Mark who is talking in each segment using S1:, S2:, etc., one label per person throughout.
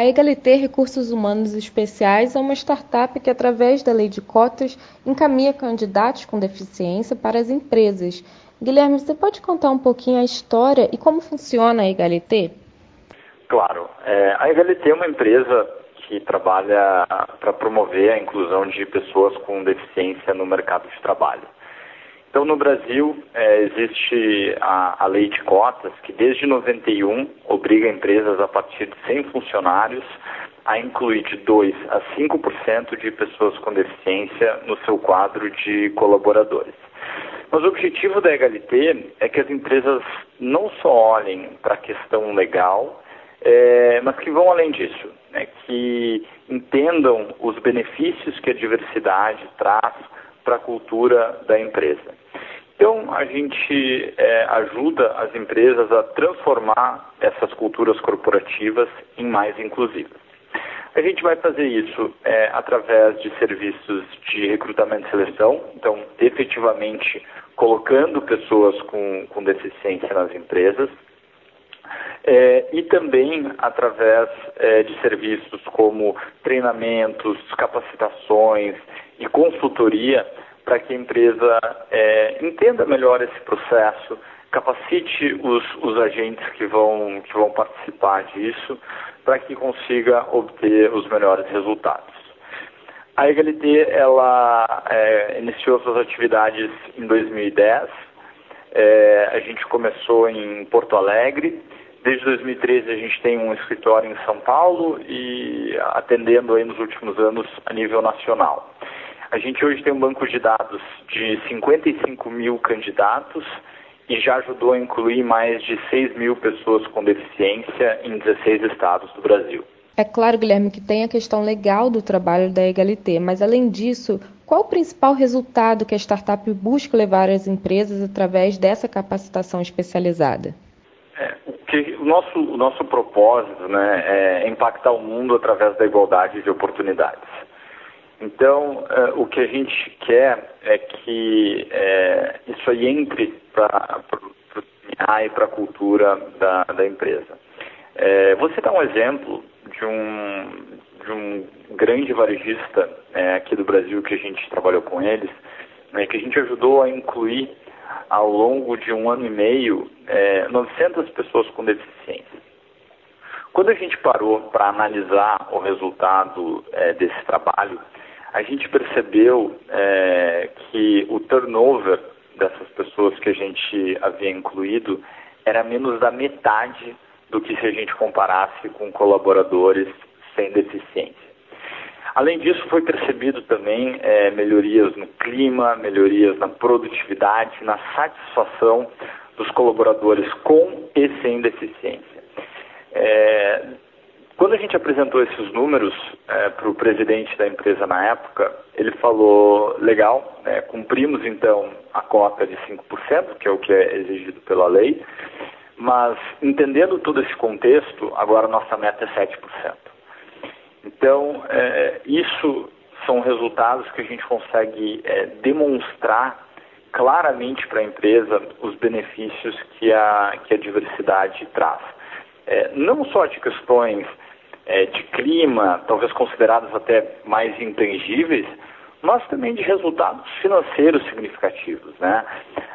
S1: A Egalité Recursos Humanos Especiais é uma startup que, através da lei de cotas, encaminha candidatos com deficiência para as empresas. Guilherme, você pode contar um pouquinho a história e como funciona a Egalité?
S2: Claro. É, a Egalité é uma empresa que trabalha para promover a inclusão de pessoas com deficiência no mercado de trabalho. Então, no Brasil, é, existe a, a, lei de cotas, que desde 91 obriga empresas a partir de 100 funcionários a incluir de 2 a 5% de pessoas com deficiência no seu quadro de colaboradores. Mas o objetivo da Egalité é que as empresas não só olhem para a questão legal, é, mas que vão além disso, né, que entendam os benefícios que a diversidade traz para a cultura da empresa. Então, a gente é, ajuda as empresas a transformar essas culturas corporativas em mais inclusivas. A gente vai fazer isso é, através de serviços de recrutamento e seleção, então, efetivamente, colocando pessoas com, com deficiência nas empresas, é, e também através é, de serviços como treinamentos, capacitações e consultoria para que a empresa é, entenda melhor esse processo, capacite os, os agentes que vão, que vão participar disso, para que consiga obter os melhores resultados. A Egalité ela é, iniciou suas atividades em 2010. É, a gente começou em Porto Alegre. Desde 2013 a gente tem um escritório em São Paulo e atendendo aí nos últimos anos a nível nacional. A gente hoje tem um banco de dados de 55 mil candidatos e já ajudou a incluir mais de 6 mil pessoas com deficiência em 16 estados do Brasil.
S1: É claro, Guilherme, que tem a questão legal do trabalho da Egalité, mas além disso, qual o principal resultado que a startup busca levar às empresas através dessa capacitação especializada?
S2: É, o, que, o, nosso, o nosso propósito né, é impactar o mundo através da igualdade de oportunidades. Então, uh, o que a gente quer é que é, isso aí entre para o e para a cultura da, da empresa. É, vou citar um exemplo de um, de um grande varejista é, aqui do Brasil que a gente trabalhou com eles, né, que a gente ajudou a incluir ao longo de um ano e meio é, 900 pessoas com deficiência. Quando a gente parou para analisar o resultado é, desse trabalho, a gente percebeu é, que o turnover dessas pessoas que a gente havia incluído era menos da metade do que se a gente comparasse com colaboradores sem deficiência. Além disso, foi percebido também é, melhorias no clima, melhorias na produtividade, na satisfação dos colaboradores com e sem deficiência. É, quando a gente apresentou esses números é, para o presidente da empresa na época, ele falou: legal, é, cumprimos então a cota de 5%, que é o que é exigido pela lei, mas entendendo todo esse contexto, agora nossa meta é 7%. Então, é, isso são resultados que a gente consegue é, demonstrar claramente para a empresa os benefícios que a, que a diversidade traz. É, não só de questões é, de clima, talvez consideradas até mais intangíveis, mas também de resultados financeiros significativos. Né?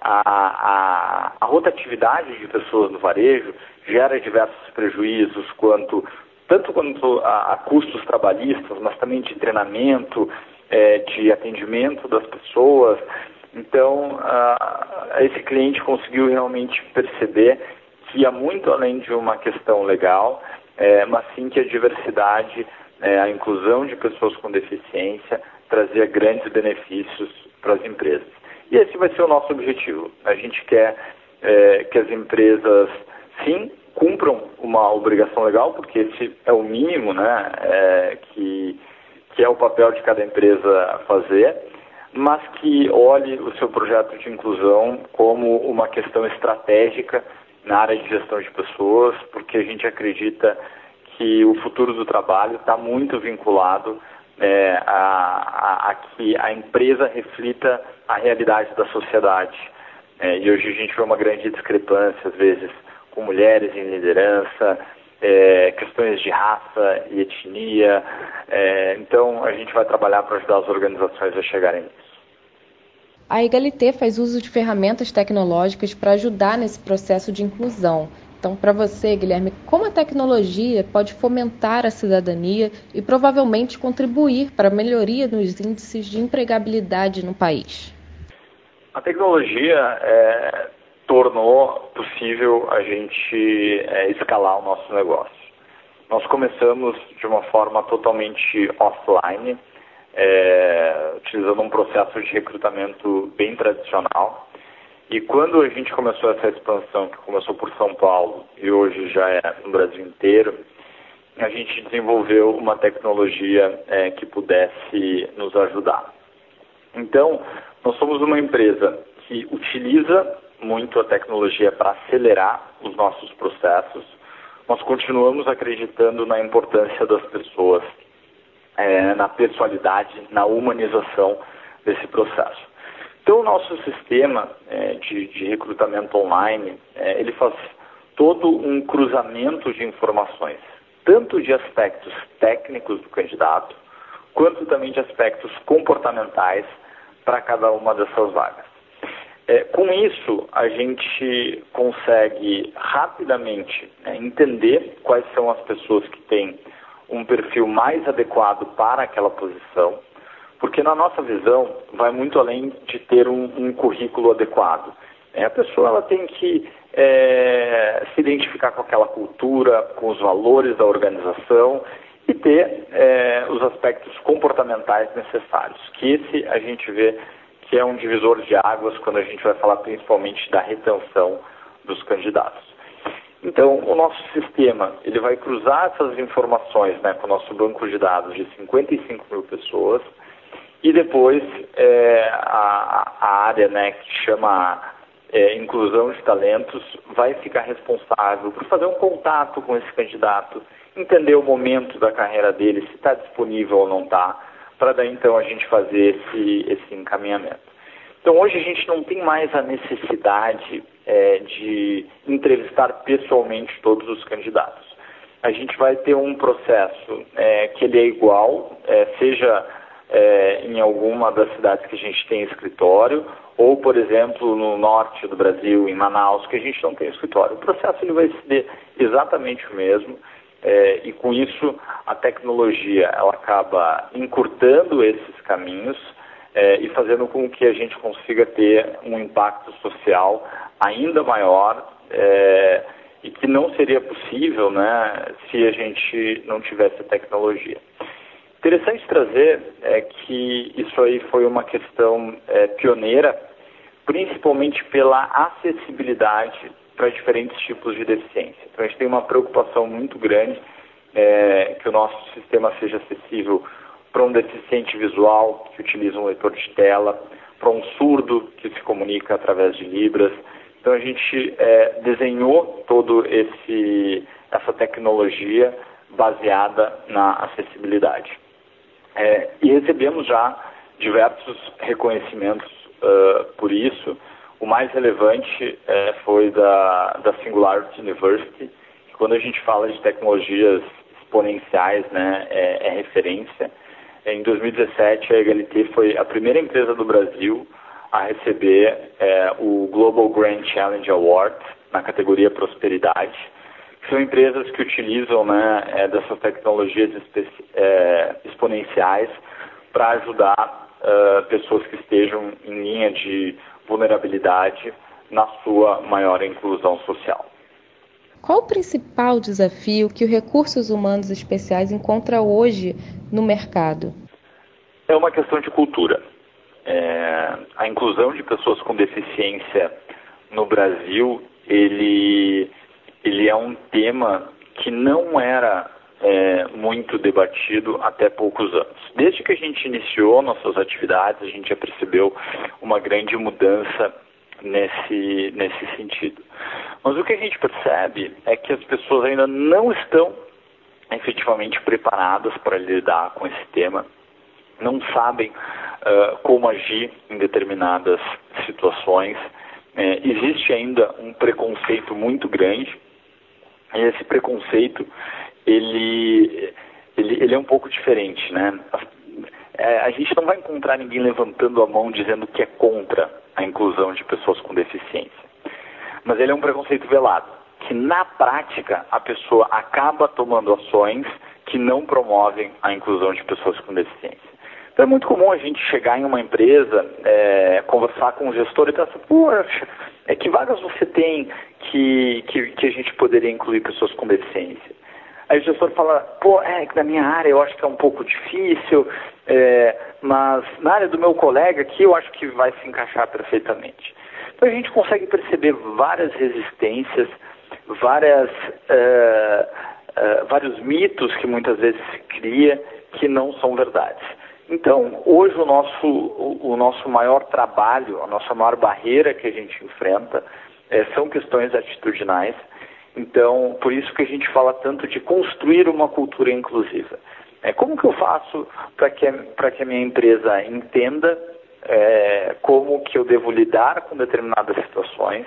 S2: A, a, a rotatividade de pessoas no varejo gera diversos prejuízos, quanto, tanto quanto a, a custos trabalhistas, mas também de treinamento, é, de atendimento das pessoas. Então, esse cliente conseguiu realmente perceber que ia muito além de uma questão legal, é, mas sim que a diversidade, é, a inclusão de pessoas com deficiência trazia grandes benefícios para as empresas. E esse vai ser o nosso objetivo. A gente quer é, que as empresas, sim, cumpram uma obrigação legal, porque esse é o mínimo né, é, que, que é o papel de cada empresa fazer, mas que olhe o seu projeto de inclusão como uma questão estratégica na área de gestão de pessoas, porque a gente acredita que o futuro do trabalho está muito vinculado é, a, a, a, que a empresa reflita a realidade da sociedade. É, e hoje a gente vê uma grande discrepância, às vezes, com mulheres em liderança, é, questões de raça e etnia. É, então, a gente vai trabalhar para ajudar as organizações a chegarem nisso.
S1: A Egalité faz uso de ferramentas tecnológicas para ajudar nesse processo de inclusão. Então, para você, Guilherme, como a tecnologia pode fomentar a cidadania e provavelmente contribuir para a melhoria nos índices de empregabilidade no país?
S2: A tecnologia é, tornou possível a gente é, escalar o nosso negócio. Nós começamos de uma forma totalmente offline, é, utilizando um processo de recrutamento bem tradicional. E quando a gente começou essa expansão, que começou por São Paulo e hoje já é no Brasil inteiro, a gente desenvolveu uma tecnologia é, que pudesse nos ajudar. Então, nós somos uma empresa que utiliza muito a tecnologia para acelerar os nossos processos. Nós continuamos acreditando na importância das pessoas, é, na pessoalidade, na humanização desse processo. Então, o nosso sistema é, de, de, recrutamento online, é, ele faz todo um cruzamento de informações, tanto de aspectos técnicos do candidato, quanto também de aspectos comportamentais para cada uma dessas vagas. É, com isso, a gente consegue rapidamente né, entender quais são as pessoas que têm um perfil mais adequado para aquela posição, porque na nossa visão vai muito além de ter um, um currículo adequado. É, a pessoa ela tem que é, se identificar com aquela cultura, com os valores da organização e ter é, os aspectos comportamentais necessários, que esse a gente vê que é um divisor de águas quando a gente vai falar principalmente da retenção dos candidatos. Então, o nosso sistema ele vai cruzar essas informações né, com o nosso banco de dados de 55 mil pessoas e depois é, a, a, área né, que chama é, inclusão de talentos vai ficar responsável por fazer um contato com esse candidato, entender o momento da carreira dele, se está disponível ou não está, para daí então a gente fazer esse, esse encaminhamento. Então hoje a gente não tem mais a necessidade é, de entrevistar pessoalmente todos os candidatos. A gente vai ter um processo é, que ele é igual, é, seja é, em alguma das cidades que a gente tem escritório, ou, por exemplo, no norte do Brasil, em Manaus, que a gente não tem escritório. O processo ele vai ser exatamente o mesmo. É, e com isso a tecnologia ela acaba encurtando esses caminhos é, e fazendo com que a gente consiga ter um impacto social ainda maior é, e que não seria possível né, se a gente não tivesse tecnologia. Interessante trazer é que isso aí foi uma questão é, pioneira, principalmente pela acessibilidade para diferentes tipos de deficiência. Então a gente tem uma preocupação muito grande é, que o nosso sistema seja acessível para um deficiente visual que utiliza um leitor de tela, para um surdo que se comunica através de libras. Então a gente é, desenhou todo esse essa tecnologia baseada na acessibilidade é, e recebemos já diversos reconhecimentos uh, por isso. O mais relevante é, foi da, da Singularity University, que quando a gente fala de tecnologias exponenciais, né, é, é referência. Em 2017, a Egalité foi a primeira empresa do Brasil a receber é, o Global Grand Challenge Award na categoria Prosperidade. São empresas que utilizam né, é, dessas tecnologias é, exponenciais para ajudar pessoas que estejam em linha de vulnerabilidade na sua maior inclusão social.
S1: Qual o principal desafio que o Recursos Humanos Especiais encontra hoje no mercado?
S2: É uma questão de cultura. É, a inclusão de pessoas com deficiência no Brasil, ele, ele é um tema que não era é, muito debatido até poucos anos. Desde que a gente iniciou nossas atividades, a gente já percebeu uma grande mudança nesse, nesse sentido. Mas o que a gente percebe é que as pessoas ainda não estão efetivamente preparadas para lidar com esse tema, não sabem uh, como agir em determinadas situações. É, existe ainda um preconceito muito grande E esse preconceito, ele, ele, ele é um pouco diferente, né? É, a gente não vai encontrar ninguém levantando a mão dizendo que é contra a inclusão de pessoas com deficiência. Mas ele é um preconceito velado, que na prática a pessoa acaba tomando ações que não promovem a inclusão de pessoas com deficiência. Então é muito comum a gente chegar em uma empresa, é, conversar com o gestor e pensar, poxa, é, que vagas você tem que, que, que a gente poderia incluir pessoas com deficiência? Aí o gestor fala, pô, é que na minha área eu acho que é um pouco difícil, é, mas na área do meu colega aqui eu acho que vai se encaixar perfeitamente. Então a gente consegue perceber várias resistências, várias, é, é, vários mitos que muitas vezes se cria que não são verdades. Então, hoje o nosso, o, o nosso maior trabalho, a nossa maior barreira que a gente enfrenta é, são questões atitudinais. Então, por isso que a gente fala tanto de construir uma cultura inclusiva. É, como que eu faço para que, que a minha empresa entenda é, como que eu devo lidar com determinadas situações?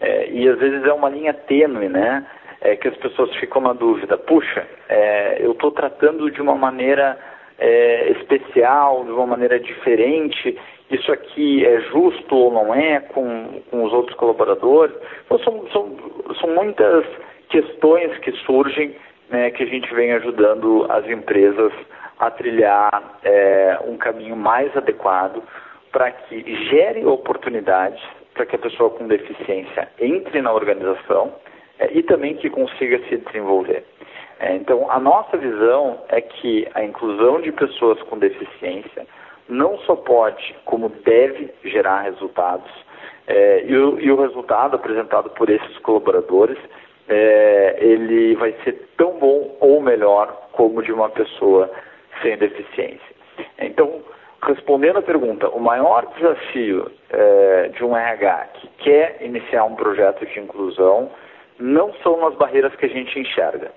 S2: É, e às vezes é uma linha tênue, né? É, que as pessoas ficam na dúvida. Puxa, é, eu estou tratando de uma maneira é, especial, de uma maneira diferente, isso aqui é justo ou não é com, com os outros colaboradores. Então, são, são, são muitas questões que surgem né, que a gente vem ajudando as empresas a trilhar é, um caminho mais adequado para que gere oportunidades para que a pessoa com deficiência entre na organização é, e também que consiga se desenvolver. É, então, a nossa visão é que a inclusão de pessoas com deficiência não só pode, como deve gerar resultados, é, e, o, e, o, resultado apresentado por esses colaboradores, é, ele vai ser tão bom ou melhor como de uma pessoa sem deficiência. Então, respondendo à pergunta, o maior desafio é, de um RH que quer iniciar um projeto de inclusão não são as barreiras que a gente enxerga.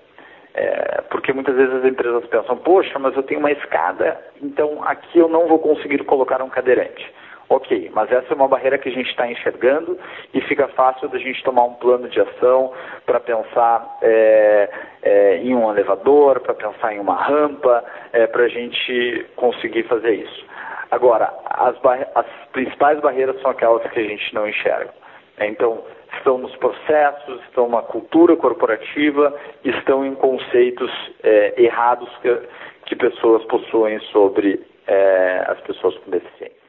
S2: É, porque muitas vezes as empresas pensam, poxa, mas eu tenho uma escada, então aqui eu não vou conseguir colocar um cadeirante. Ok, mas essa é uma barreira que a gente está enxergando e fica fácil da gente tomar um plano de ação para pensar é, é, em um elevador, para pensar em uma rampa, é, para a gente conseguir fazer isso. Agora, as, as principais barreiras são aquelas que a gente não enxerga. Então, estão nos processos, estão na cultura corporativa, estão em conceitos é, errados que, que pessoas possuem sobre é, as pessoas com deficiência.